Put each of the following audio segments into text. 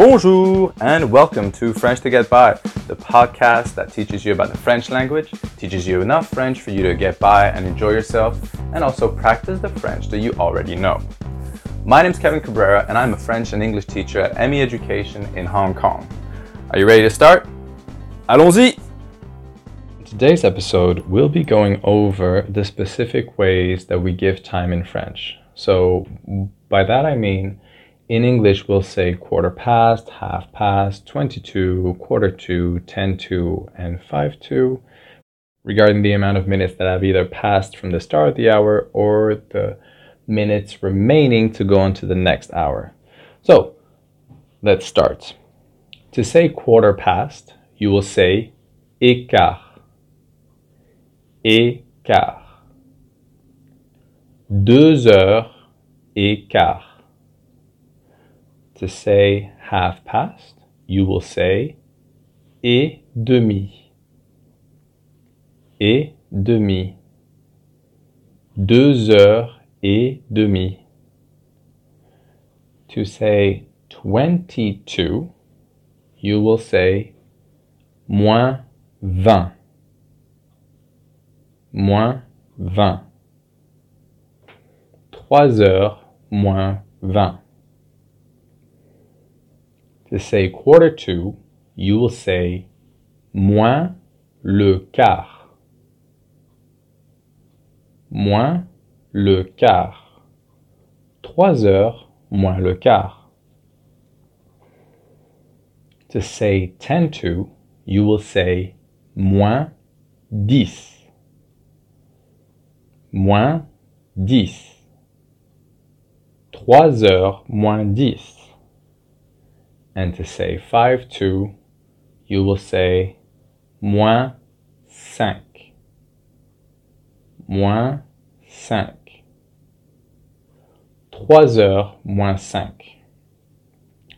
Bonjour and welcome to French to Get By, the podcast that teaches you about the French language, teaches you enough French for you to get by and enjoy yourself, and also practice the French that you already know. My name is Kevin Cabrera and I'm a French and English teacher at ME Education in Hong Kong. Are you ready to start? Allons-y! Today's episode we'll be going over the specific ways that we give time in French. So, by that I mean, in English, we'll say quarter past, half past, 22, quarter to, 10 to, and 5 to, regarding the amount of minutes that have either passed from the start of the hour or the minutes remaining to go into the next hour. So, let's start. To say quarter past, you will say et quart. Écart. Deux heures et quart. To say half past, you will say et demi. Et demi. Deux heures et demi. To say 22, you will say moins vingt. Moins vingt. Trois heures moins vingt. To say quarter to, you will say moins le quart. Moins le quart. Trois heures moins le quart. To say ten to, you will say moins dix. Moins dix. Trois heures moins dix. And to say five to, you will say moins cinq. Moins cinq. Trois heures moins cinq.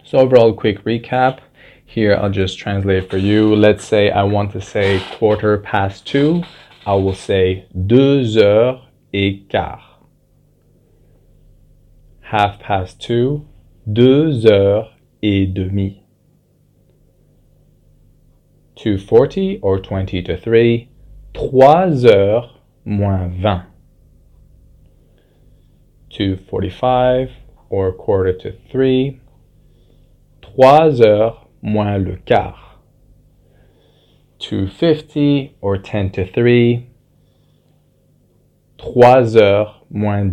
So overall, quick recap. Here, I'll just translate for you. Let's say I want to say quarter past two. I will say deux heures et quart. Half past two, deux heures et demi. 240 or 20 to 3, trois heures moins vingt. 245 or quarter to 3, trois heures moins le quart. 250 or 10 to 3, trois heures moins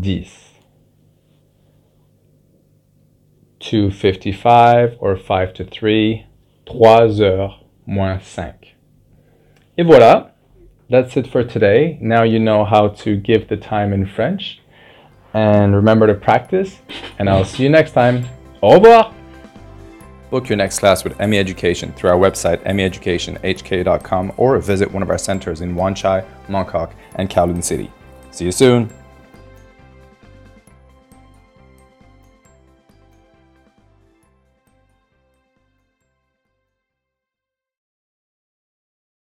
dix. 255 or 5 to 3, trois heures moins cinq. Et voilà, that's it for today. Now you know how to give the time in French. And remember to practice, and I'll see you next time. Au revoir! Book your next class with ME Education through our website, meeducationhk.com, or visit one of our centers in Wan Chai, Mongkok, and Kowloon City. See you soon!